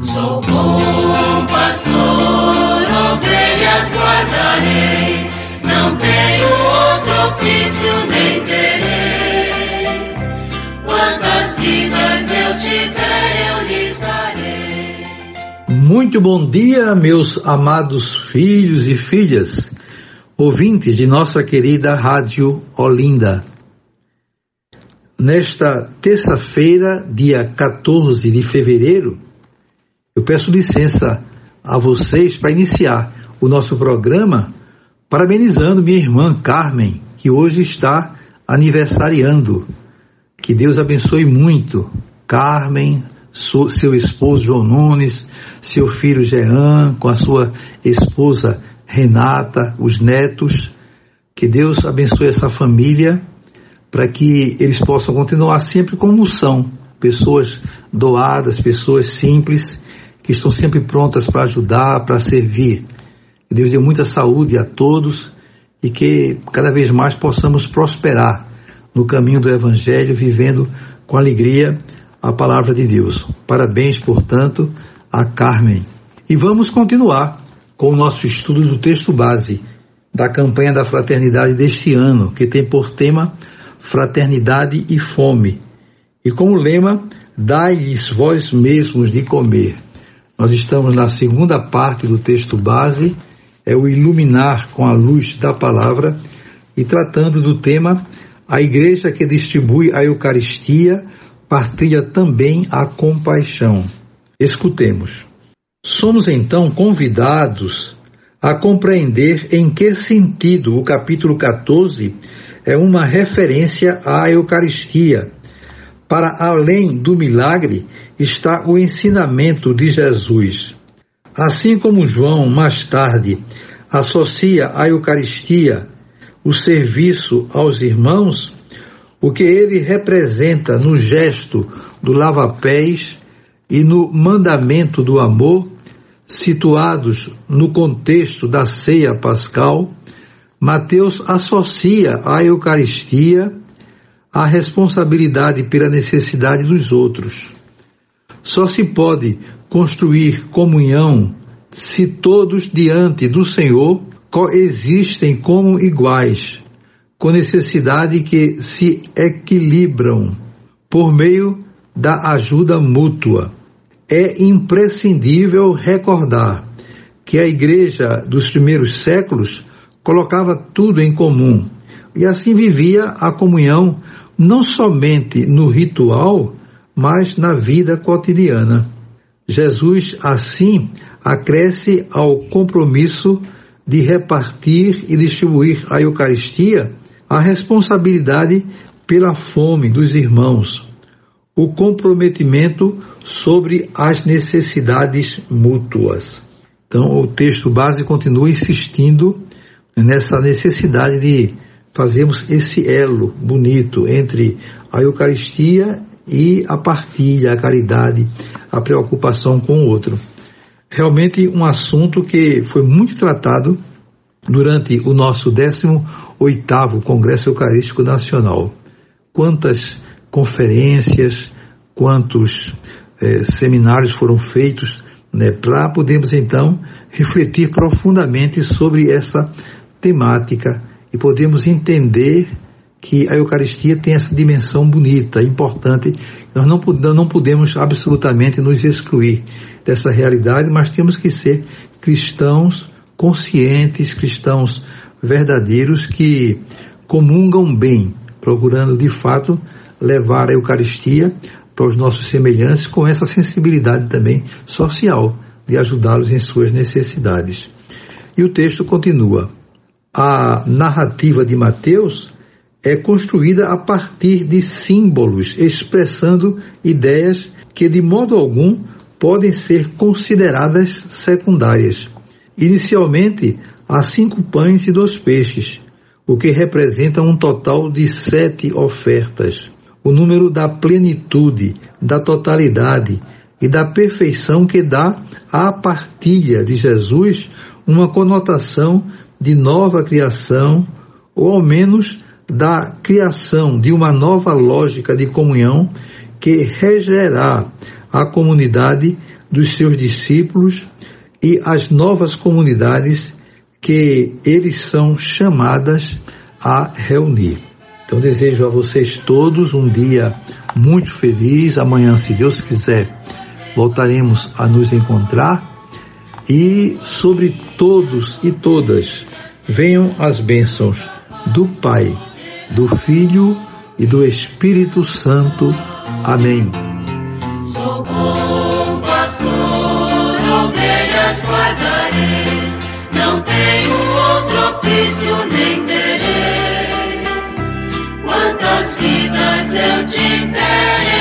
Sou bom pastor, ovelhas guardarei, não tenho outro ofício nem terei. Quantas vidas eu tiver, eu lhes darei. Muito bom dia, meus amados filhos e filhas, ouvintes de nossa querida Rádio Olinda. Nesta terça-feira, dia 14 de fevereiro, eu peço licença a vocês para iniciar o nosso programa parabenizando minha irmã Carmen, que hoje está aniversariando. Que Deus abençoe muito Carmen, seu esposo João Nunes, seu filho Jean, com a sua esposa Renata, os netos. Que Deus abençoe essa família para que eles possam continuar sempre como são, pessoas doadas, pessoas simples que estão sempre prontas para ajudar, para servir. Que Deus dê muita saúde a todos e que cada vez mais possamos prosperar no caminho do Evangelho, vivendo com alegria a palavra de Deus. Parabéns, portanto, a Carmen. E vamos continuar com o nosso estudo do texto base da campanha da fraternidade deste ano, que tem por tema Fraternidade e Fome. E como lema, dai-lhes vós mesmos de comer. Nós estamos na segunda parte do texto base, é o iluminar com a luz da palavra, e tratando do tema a igreja que distribui a Eucaristia partilha também a compaixão. Escutemos. Somos então convidados a compreender em que sentido o capítulo 14 é uma referência à Eucaristia para além do milagre está o ensinamento de Jesus. Assim como João, mais tarde, associa à Eucaristia o serviço aos irmãos, o que ele representa no gesto do lava-pés e no mandamento do amor, situados no contexto da ceia pascal, Mateus associa a Eucaristia a responsabilidade pela necessidade dos outros. Só se pode construir comunhão se todos diante do Senhor coexistem como iguais, com necessidade que se equilibram por meio da ajuda mútua. É imprescindível recordar que a igreja dos primeiros séculos colocava tudo em comum e assim vivia a comunhão não somente no ritual, mas na vida cotidiana. Jesus, assim, acresce ao compromisso de repartir e distribuir a Eucaristia a responsabilidade pela fome dos irmãos, o comprometimento sobre as necessidades mútuas. Então, o texto base continua insistindo nessa necessidade de fazemos esse elo bonito entre a Eucaristia e a partilha, a caridade, a preocupação com o outro. Realmente um assunto que foi muito tratado durante o nosso 18º Congresso Eucarístico Nacional. Quantas conferências, quantos eh, seminários foram feitos né, para podermos então refletir profundamente sobre essa temática e podemos entender que a Eucaristia tem essa dimensão bonita, importante. Nós não, não podemos absolutamente nos excluir dessa realidade, mas temos que ser cristãos conscientes, cristãos verdadeiros que comungam bem, procurando de fato levar a Eucaristia para os nossos semelhantes com essa sensibilidade também social de ajudá-los em suas necessidades. E o texto continua a narrativa de Mateus é construída a partir de símbolos expressando ideias que de modo algum podem ser consideradas secundárias. Inicialmente, há cinco pães e dois peixes, o que representa um total de sete ofertas. O número da plenitude, da totalidade e da perfeição que dá à partilha de Jesus uma conotação de nova criação, ou ao menos da criação de uma nova lógica de comunhão que regerá a comunidade dos seus discípulos e as novas comunidades que eles são chamadas a reunir. Então desejo a vocês todos um dia muito feliz. Amanhã, se Deus quiser, voltaremos a nos encontrar. E sobre todos e todas venham as bênçãos do Pai, do Filho e do Espírito Santo. Amém. Sou bom pastor, ovelhas guardarei, não tenho outro ofício nem terei. Quantas vidas eu tiver